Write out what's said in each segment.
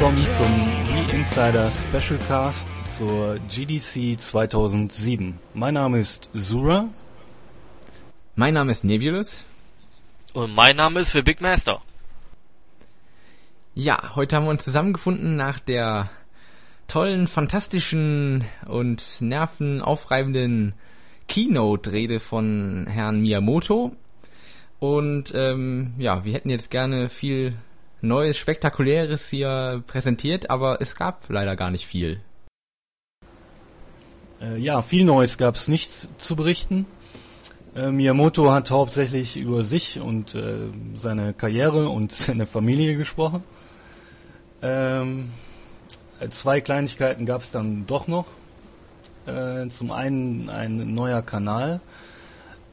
Willkommen zum Wii Insider Special Cast zur GDC 2007. Mein Name ist Zura. Mein Name ist Nebulous. Und mein Name ist The Big Master. Ja, heute haben wir uns zusammengefunden nach der tollen, fantastischen und nervenaufreibenden Keynote-Rede von Herrn Miyamoto. Und ähm, ja, wir hätten jetzt gerne viel Neues, Spektakuläres hier präsentiert, aber es gab leider gar nicht viel. Äh, ja, viel Neues gab es nicht zu berichten. Äh, Miyamoto hat hauptsächlich über sich und äh, seine Karriere und seine Familie gesprochen. Ähm, zwei Kleinigkeiten gab es dann doch noch. Zum einen ein neuer Kanal,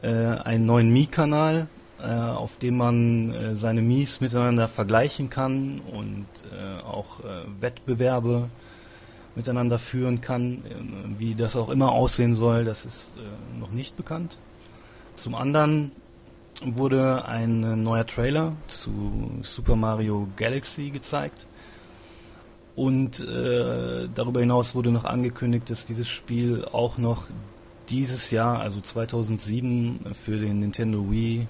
einen neuen Mi-Kanal, auf dem man äh, seine Mies miteinander vergleichen kann und äh, auch äh, Wettbewerbe miteinander führen kann. Äh, wie das auch immer aussehen soll, das ist äh, noch nicht bekannt. Zum anderen wurde ein neuer Trailer zu Super Mario Galaxy gezeigt. Und äh, darüber hinaus wurde noch angekündigt, dass dieses Spiel auch noch dieses Jahr, also 2007, für den Nintendo Wii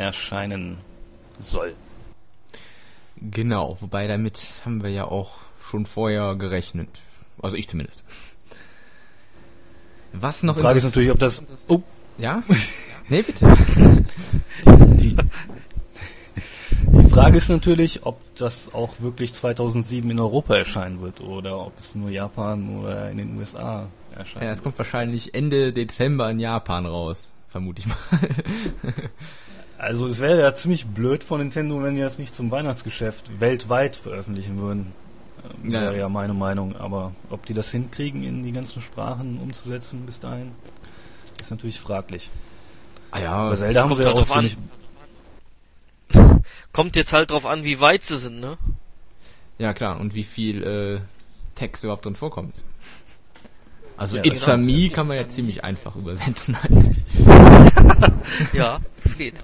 erscheinen soll. Genau, wobei damit haben wir ja auch schon vorher gerechnet. Also ich zumindest. Was noch Die Frage ist natürlich, ob das. Oh, Ja? Nee, bitte. die, die Frage ist natürlich, ob das auch wirklich 2007 in Europa erscheinen wird oder ob es nur Japan oder in den USA erscheint. Ja, es kommt wahrscheinlich Ende Dezember in Japan raus, vermute ich mal. Also es wäre ja ziemlich blöd von Nintendo, wenn die das nicht zum Weihnachtsgeschäft weltweit veröffentlichen würden. Ähm, Ja, wäre ja. ja meine Meinung. Aber ob die das hinkriegen, in die ganzen Sprachen umzusetzen bis dahin, ist natürlich fraglich. Ah ja, Bei Zelda haben kommt sie ja halt auch drauf an. ziemlich... Kommt jetzt halt drauf an, wie weit sie sind, ne? ja klar, und wie viel äh, Text überhaupt drin vorkommt. Also Ja, It's genau. a Me kann man ja ziemlich einfach übersetzen eigentlich. Ja, es geht.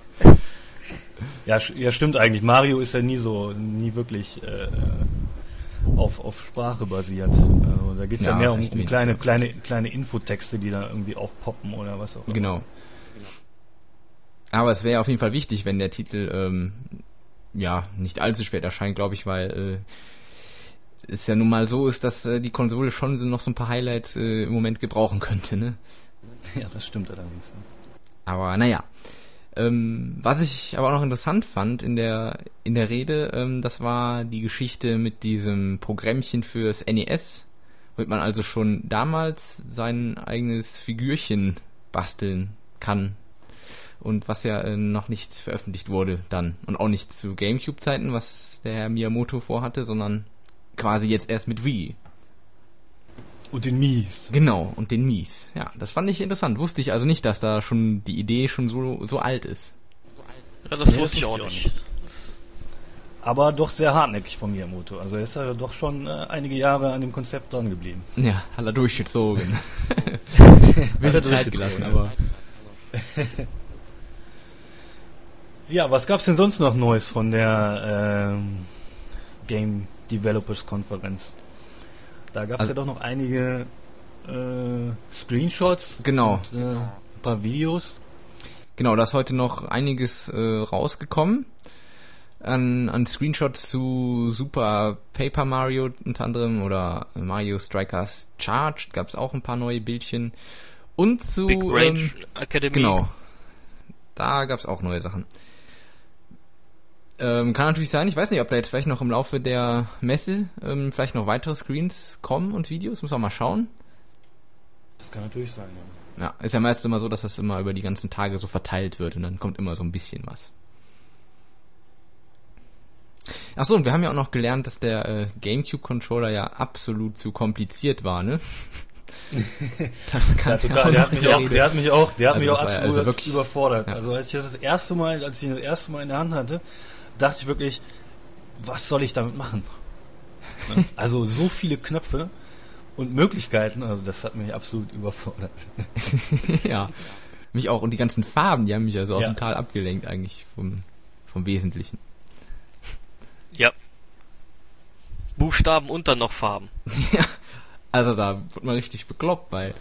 Ja, ja, stimmt eigentlich. Mario ist ja nie so, nie wirklich äh, auf, auf Sprache basiert. Also da geht es ja, Ja, mehr um, um kleine, ja. kleine, kleine Infotexte, die da irgendwie aufpoppen oder was auch immer. Genau. Aber es wäre auf jeden Fall wichtig, wenn der Titel ähm, ja nicht allzu spät erscheint, glaube ich, weil äh, es ja nun mal so ist, dass äh, die Konsole schon so noch so ein paar Highlights äh, im Moment gebrauchen könnte, ne? Ja, das stimmt allerdings. Aber naja. Ähm, was ich aber auch noch interessant fand in der in der Rede, ähm, das war die Geschichte mit diesem Programmchen fürs NES, womit man also schon damals sein eigenes Figürchen basteln kann. Und was ja äh, noch nicht veröffentlicht wurde dann. Und auch nicht zu Gamecube-Zeiten, was der Herr Miyamoto vorhatte, sondern quasi jetzt erst mit Wii. Und den Mies. Genau, und den Mies. Ja, das fand ich interessant. Wusste ich also nicht, dass da schon die Idee schon so, so alt ist. Ja, das Nee, wusste ich auch nicht. Aber doch sehr hartnäckig von Miyamoto. Also er ist ja doch schon äh, einige Jahre an dem Konzept dran geblieben. Ja, hat er durchgezogen. Bisschen Zeit gelassen, aber. Ja, was gab's denn sonst noch Neues von der ähm, Game Developers Konferenz? Da gab's Also- ja doch noch einige äh, Screenshots Genau. und äh, ein paar Videos. Genau, da ist heute noch einiges äh, rausgekommen. An, an Screenshots zu Super Paper Mario unter anderem oder Mario Strikers Charged gab es auch ein paar neue Bildchen. Und zu. Big Range ähm, Academy. Genau. Da gab es auch neue Sachen. Ähm, kann natürlich sein, ich weiß nicht, ob da jetzt vielleicht noch im Laufe der Messe ähm, vielleicht noch weitere Screens kommen und Videos, muss auch mal schauen. Das kann natürlich sein, ja. Ja, ist ja meist immer so, dass das immer über die ganzen Tage so verteilt wird und dann kommt immer so ein bisschen was. Ach so, und wir haben ja auch noch gelernt, dass der äh, GameCube-Controller ja absolut zu kompliziert war, ne? Das kann Ja, total. Der hat mich auch, der hat mich auch, der hat Also mich auch absolut also überfordert. Ja. Also als ich das das erste Mal, als ich ihn das erste Mal in der Hand hatte, dachte ich wirklich, was soll ich damit machen? Ne? Also so viele Knöpfe und Möglichkeiten, also das hat mich absolut überfordert. ja. Mich auch. Und die ganzen Farben, die haben mich also auch Ja. total abgelenkt eigentlich vom, vom Wesentlichen. Ja. Buchstaben und dann noch Farben. ja, also da wird man richtig bekloppt bei.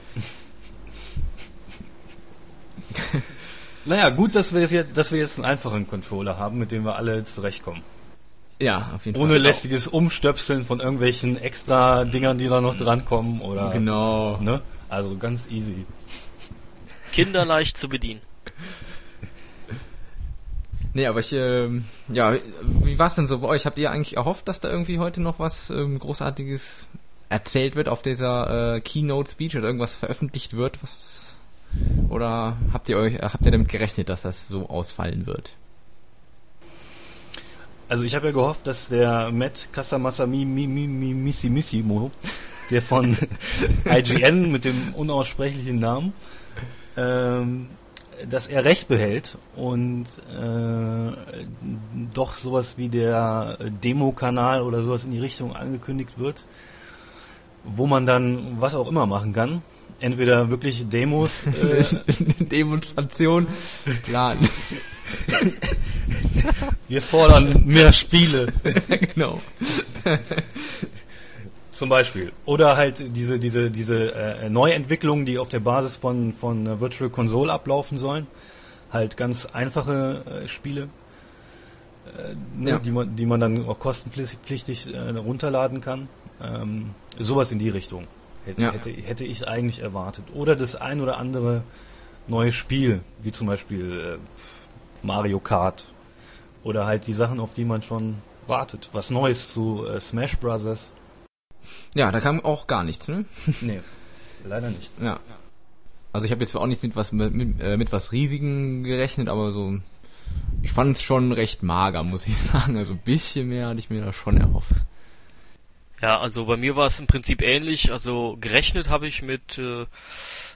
Naja, gut, dass wir, jetzt, dass wir jetzt einen einfachen Controller haben, mit dem wir alle zurechtkommen. Ja, auf jeden Ohne Fall. lästiges Umstöpseln von irgendwelchen extra Dingern, die da noch drankommen oder. Genau. Ne? Also ganz easy. Kinderleicht zu bedienen. Nee, aber ich, ähm, ja, wie war's denn so bei euch? Habt ihr eigentlich erhofft, dass da irgendwie heute noch was ähm, Großartiges erzählt wird auf dieser äh, Keynote-Speech oder irgendwas veröffentlicht wird, was oder habt ihr euch, äh, habt ihr damit gerechnet, dass das so ausfallen wird? Also ich habe ja gehofft, dass der Matt Casamasami mi, mi, mi, Missi Missimo, der von IGN mit dem unaussprechlichen Namen, ähm, dass er recht behält und äh, doch sowas wie der Demo-Kanal oder sowas in die Richtung angekündigt wird, wo man dann was auch immer machen kann. Entweder wirklich Demos, äh, Demonstration, Plan. wir fordern mehr Spiele. genau. Zum Beispiel. Oder halt diese, diese, diese äh, Neuentwicklungen, die auf der Basis von, von Virtual Console ablaufen sollen. Halt ganz einfache äh, Spiele, äh, ne, Ja. die, man, die man dann auch kostenpflichtig äh, runterladen kann. Ähm, sowas in die Richtung hätte, Ja. hätte, hätte ich eigentlich erwartet. Oder das ein oder andere neue Spiel, wie zum Beispiel äh, Mario Kart. Oder halt die Sachen, auf die man schon wartet. Was Neues zu äh, Smash Brothers. Ja, da kam auch gar nichts, ne? Nee, leider nicht. Ja. Also ich habe jetzt zwar auch nicht mit was mit, mit, äh, mit was Riesigen gerechnet, aber so ich fand es schon recht mager, muss ich sagen. Also ein bisschen mehr hatte ich mir da schon erhofft. Ja, also bei mir war es im Prinzip ähnlich. Also gerechnet habe ich mit äh,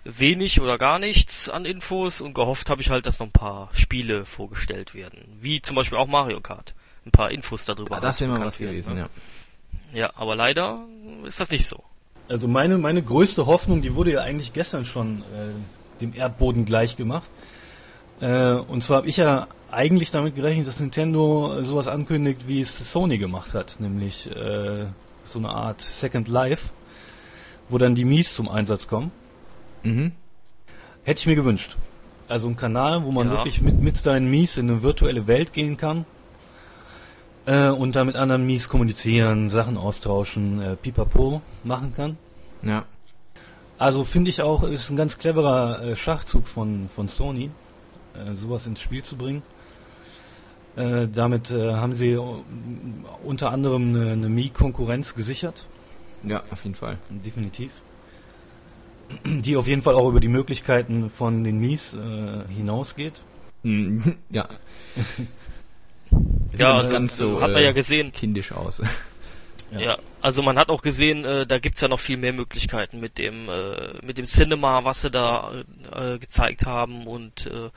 wenig oder gar nichts an Infos und gehofft habe ich halt, dass noch ein paar Spiele vorgestellt werden. Wie zum Beispiel auch Mario Kart. Ein paar Infos darüber. Ja, das halt wäre mal was werden, gewesen, ne? ja. Ja, aber leider ist das nicht so. Also meine, meine größte Hoffnung, die wurde ja eigentlich gestern schon äh, dem Erdboden gleich gemacht. Äh, und zwar habe ich ja eigentlich damit gerechnet, dass Nintendo sowas ankündigt, wie es Sony gemacht hat, nämlich äh, so eine Art Second Life, wo dann die Mies zum Einsatz kommen. Mhm. Hätte ich mir gewünscht. Also ein Kanal, wo man Ja. wirklich mit, mit seinen Mies in eine virtuelle Welt gehen kann äh, und da mit anderen Mies kommunizieren, Sachen austauschen, äh, pipapo machen kann. Ja. Also finde ich auch, ist ein ganz cleverer äh, Schachzug von, von Sony, äh, sowas ins Spiel zu bringen. Äh, damit äh, haben sie äh, unter anderem eine, eine Mii-Konkurrenz gesichert, Ja, auf jeden Fall. definitiv. Die auf jeden Fall auch über die Möglichkeiten von den Mies äh, hinausgeht. Mhm. Ja, ja, also, ganz so, hat man äh, ja gesehen. kindisch aus. Ja. also man hat auch gesehen, äh, da gibt's ja noch viel mehr Möglichkeiten mit dem äh, mit dem Cinema, was sie da äh, gezeigt haben und äh,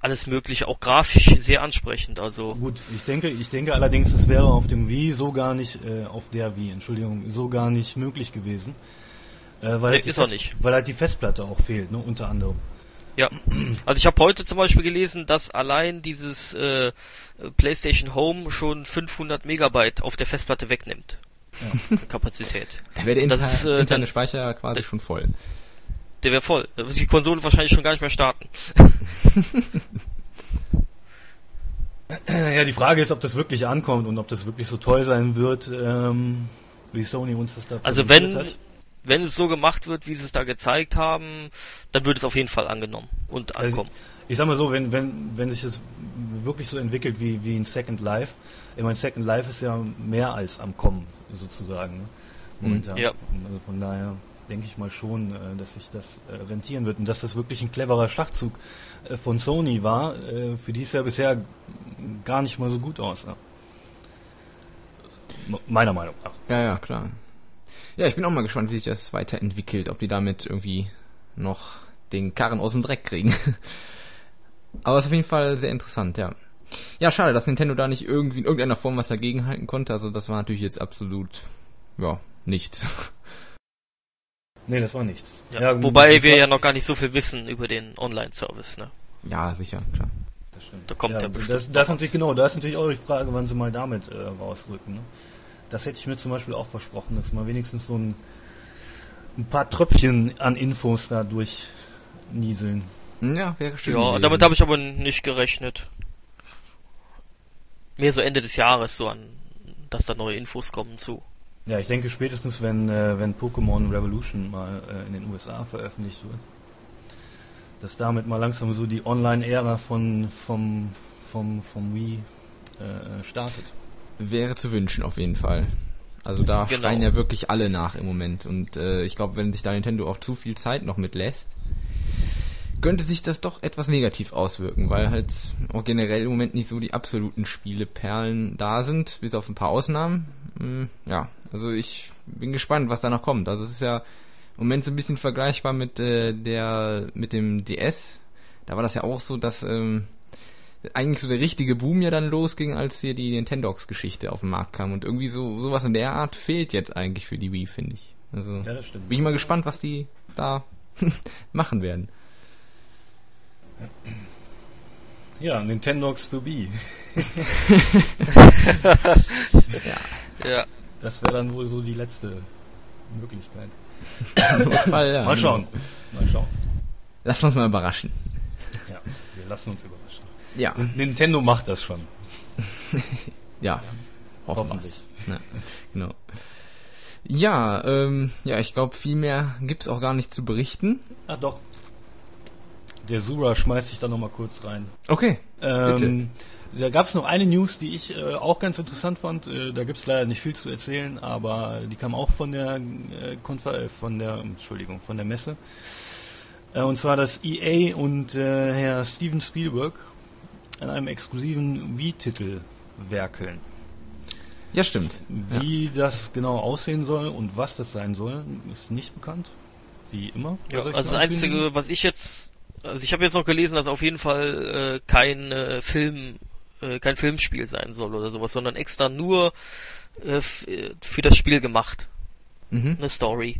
alles mögliche, auch grafisch sehr ansprechend. Also Gut, ich denke, ich denke allerdings, es wäre auf dem Wii so gar nicht, äh, auf der Wii, Entschuldigung, so gar nicht möglich gewesen. Äh, weil, Nee, halt die ist auch Fest- nicht. weil halt die Festplatte auch fehlt, ne, unter anderem. Ja, also ich habe heute zum Beispiel gelesen, dass allein dieses äh, PlayStation Home schon 500 Megabyte auf der Festplatte wegnimmt. Kapazität. Da wäre der Das inter ist, äh, interne Speicher quasi schon voll. Der wäre voll. Da wird die Konsole wahrscheinlich schon gar nicht mehr starten. Ja, die Frage ist, ob das wirklich ankommt und ob das wirklich so toll sein wird, ähm, wie Sony uns das da Also wenn hat. wenn es so gemacht wird, wie sie es da gezeigt haben, dann wird es auf jeden Fall angenommen und Also, ankommen. Ich sag mal so, wenn, wenn, wenn sich es wirklich so entwickelt wie, wie ein Second Life, ich meine, Second Life ist ja mehr als am Kommen, sozusagen, ne? momentan. Ja. Also von daher denke ich mal schon, äh, dass sich das äh, rentieren wird und dass das wirklich ein cleverer Schachzug äh, von Sony war, für die es ja bisher gar nicht mal so gut. M- Meiner Meinung nach. Ja, ja, klar. Ja, ich bin auch mal gespannt, wie sich das weiterentwickelt, ob die damit irgendwie noch den Karren aus dem Dreck kriegen. Aber es ist auf jeden Fall sehr interessant, ja. Ja, schade, dass Nintendo da nicht irgendwie in irgendeiner Form was dagegen halten konnte. Also das war natürlich jetzt absolut, ja, nichts. Nee, das war nichts. Ja, wobei wir ja noch gar nicht so viel wissen über den Online-Service. Ne? Ja, sicher, klar. Das stimmt. Da kommt ja ja bestimmt das, das natürlich genau, da ist natürlich auch die Frage, wann sie mal damit äh, rausrücken. Ne? das hätte ich mir zum Beispiel auch versprochen, dass man wenigstens so ein, ein paar Tröpfchen an Infos da durchnieseln. Ja, wäre schön. Ja, damit habe ich aber nicht gerechnet. Mehr so Ende des Jahres, so an, dass da neue Infos kommen zu. Ja, ich denke spätestens, wenn, äh, wenn Pokémon Revolution mal äh, in den USA veröffentlicht wird, dass damit mal langsam so die Online-Ära von vom, vom, vom Wii äh, startet. Wäre zu wünschen, auf jeden Fall. Also da Genau. schreien ja wirklich alle nach im Moment. Und äh, ich glaube, wenn sich da Nintendo auch zu viel Zeit noch mitlässt, könnte sich das doch etwas negativ auswirken, weil halt auch generell im Moment nicht so die absoluten Spieleperlen da sind, bis auf ein paar Ausnahmen. Hm, ja, also ich bin gespannt, was da noch kommt. Also es ist ja im Moment so ein bisschen vergleichbar mit äh, der mit dem DS. Da war das ja auch so, dass ähm, eigentlich so der richtige Boom ja dann losging, als hier die Nintendox-Geschichte auf den Markt kam. Und irgendwie so sowas in der Art fehlt jetzt eigentlich für die Wii, finde ich. Also Ja, das stimmt. bin ich mal gespannt, was die da machen werden. Ja, Nintendox für Wii. Ja. Das wäre dann wohl so die letzte Möglichkeit. Notfall, ja, Mal schauen. Mal schauen. Lass uns mal überraschen. Ja, wir lassen uns überraschen. Ja, Nintendo macht das schon. ja. Hoffen Hoffentlich. Ja, genau. Ja, ähm, ja, ich glaube, viel mehr gibt's auch gar nicht zu berichten. Ah, doch. Der Sura schmeißt sich da nochmal kurz rein. Okay. Ähm, da gab es noch eine News, die ich äh, auch ganz interessant fand. Äh, da gibt es leider nicht viel zu erzählen, aber die kam auch von der äh, Konfer äh, von der Entschuldigung von der Messe. Äh, und zwar, dass EA und äh, Herr Steven Spielberg an einem exklusiven Wii-Titel werkeln. Ja, stimmt. Wie das genau aussehen soll und was das sein soll, ist nicht bekannt. Wie immer. Ja, also das. Einzige, was ich jetzt, also ich habe jetzt noch gelesen, dass auf jeden Fall äh, kein äh, Film, äh, kein Filmspiel sein soll oder sowas, sondern extra nur äh, für das Spiel gemacht, Mhm. eine Story.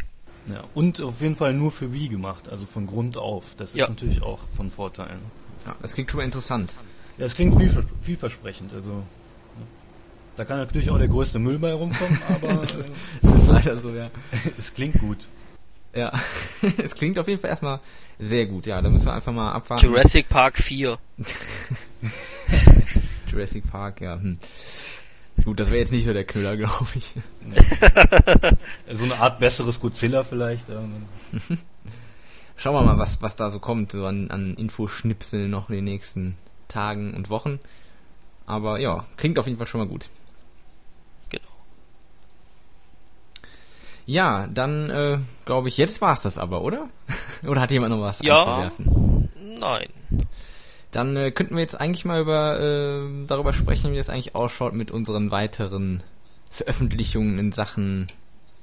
Ja, und auf jeden Fall nur für Wii gemacht, also von Grund auf. Das ist Ja. natürlich auch von Vorteil. ne? Ja, das klingt schon mal interessant. Ja, es klingt viel, vielversprechend. Also da kann natürlich auch der größte Müll bei rumkommen, aber äh, Das ist leider so, ja. es klingt gut. Ja, es klingt auf jeden Fall erstmal sehr gut. Ja, da müssen wir einfach mal abwarten. Jurassic Park 4. Jurassic Park, ja. Hm. Gut, das wäre jetzt nicht so der Knüller, glaube ich. So eine Art besseres Godzilla vielleicht. Schauen wir mal, was, was da so kommt, so an, an Infoschnipseln noch in den nächsten Tagen und Wochen. Aber ja, klingt auf jeden Fall schon mal gut. Ja, dann äh, glaube ich, jetzt war's das aber, oder? oder hat jemand noch was Ja. einzuwerfen? Nein. Dann äh, könnten wir jetzt eigentlich mal über äh, darüber sprechen, wie das eigentlich ausschaut mit unseren weiteren Veröffentlichungen in Sachen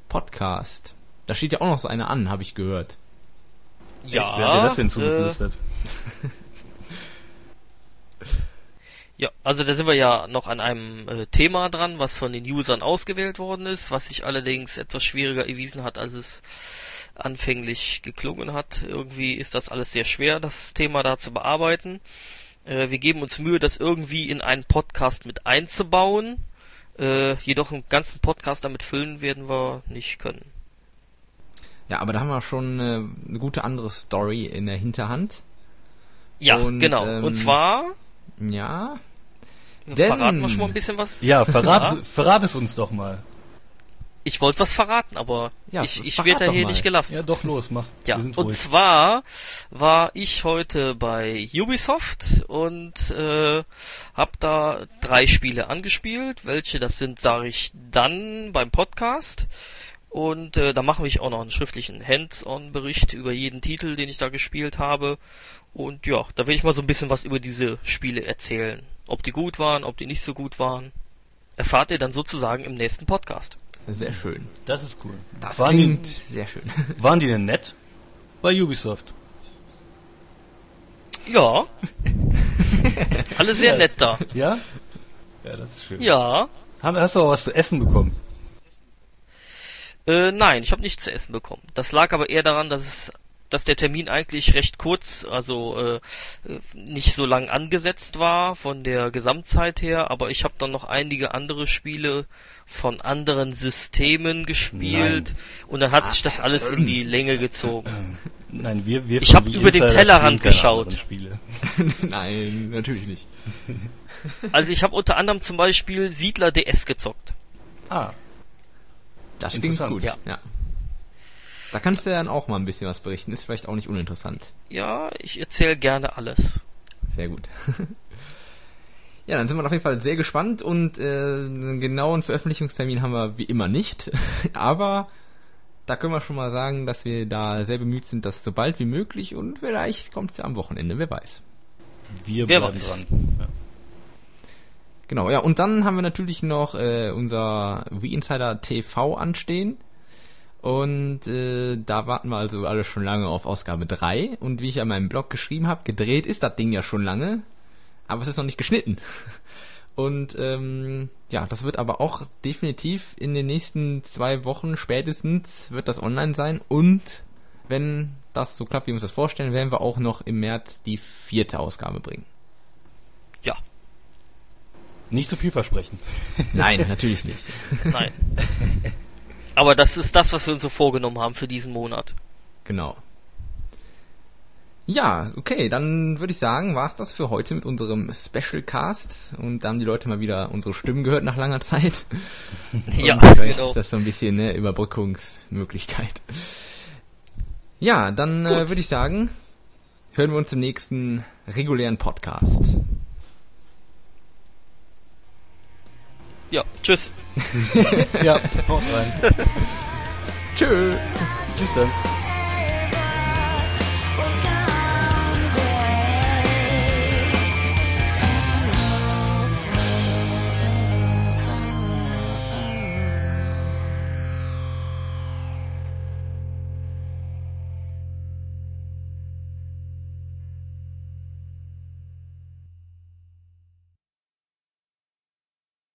Podcast. Da steht ja auch noch so eine an, habe ich gehört. Ja. echt, wer hat dir das denn äh, zugeflüstert? Ja, also da sind wir ja noch an einem äh, Thema dran, was von den Usern ausgewählt worden ist, was sich allerdings etwas schwieriger erwiesen hat, als es anfänglich geklungen hat. Irgendwie ist das alles sehr schwer, das Thema da zu bearbeiten. Äh, wir geben uns Mühe, das irgendwie in einen Podcast mit einzubauen. Äh, jedoch einen ganzen Podcast damit füllen werden wir nicht können. Ja, aber da haben wir schon äh, eine gute andere Story in der Hinterhand. Ja, Und, genau. ähm, Und zwar Ja, Denn- verraten wir schon mal ein bisschen was. Ja, verrat, Ja. verrat es uns doch mal. Ich wollte was verraten, aber Ja, ich, ich werde da hier mal. nicht gelassen. Ja, doch, los, mach. Ja, und ruhig. zwar war ich heute bei Ubisoft und äh, habe da drei Spiele angespielt. Welche das sind, sage ich dann beim Podcast. Und äh, da machen wir auch noch einen schriftlichen Hands-on-Bericht über jeden Titel, den ich da gespielt habe. Und ja, da will ich mal so ein bisschen was über diese Spiele erzählen. Ob die gut waren, ob die nicht so gut waren. Erfahrt ihr dann sozusagen im nächsten Podcast. sehr schön. Das ist cool. Das waren, klingt die, sehr schön. waren die denn nett? Bei Ubisoft. Ja. Alle sehr nett da. Ja? Ja, das ist schön. Ja. Haben- Hast du auch was zu essen bekommen? Äh, nein, ich habe nichts zu essen bekommen. Das lag aber eher daran, dass es dass der Termin eigentlich recht kurz, also äh, nicht so lang angesetzt war von der Gesamtzeit her, aber ich habe dann noch einige andere Spiele von anderen Systemen gespielt Nein. und dann hat sich das alles in die Länge gezogen. Ähm, Nein, wir, wir Ich hab von über den Tellerrand geschaut. Nein, natürlich nicht. Also ich habe unter anderem zum Beispiel Siedler DS gezockt. Ah, Das klingt gut. ja. ja. Da kannst du dann auch mal ein bisschen was berichten. Ist vielleicht auch nicht uninteressant. Ja, ich erzähle gerne alles. Sehr gut. ja, dann sind wir auf jeden Fall sehr gespannt und äh, einen genauen Veröffentlichungstermin haben wir wie immer nicht. Aber da können wir schon mal sagen, dass wir da sehr bemüht sind, das so bald wie möglich und vielleicht kommt es ja am Wochenende, wer weiß. wir Wer bleiben weiß. dran. Ja. Genau, ja, und dann haben wir natürlich noch äh, unser Wii-Insider TV anstehen. Und äh, da warten wir also alle schon lange auf Ausgabe 3. Und wie ich an meinem Blog geschrieben habe, gedreht ist das Ding ja schon lange, aber es ist noch nicht geschnitten. Und ähm, ja, das wird aber auch definitiv in den nächsten zwei Wochen spätestens wird das online sein. Und wenn das so klappt, wie wir uns das vorstellen, werden wir auch noch im März die vierte Ausgabe bringen. Nicht zu viel versprechen. Nein, natürlich nicht. nein. Aber das ist das, was wir uns so vorgenommen haben für diesen Monat. Genau. Ja, okay, dann würde ich sagen, war's das für heute mit unserem Special Cast und da haben die Leute mal wieder unsere Stimmen gehört nach langer Zeit. Ja, vielleicht genau. ist das so ein bisschen eine Überbrückungsmöglichkeit. Ja, dann äh, würde ich sagen, hören wir uns im nächsten regulären Podcast. Ja, tschüss. ja, haut rein. Tschö. Tschüss dann.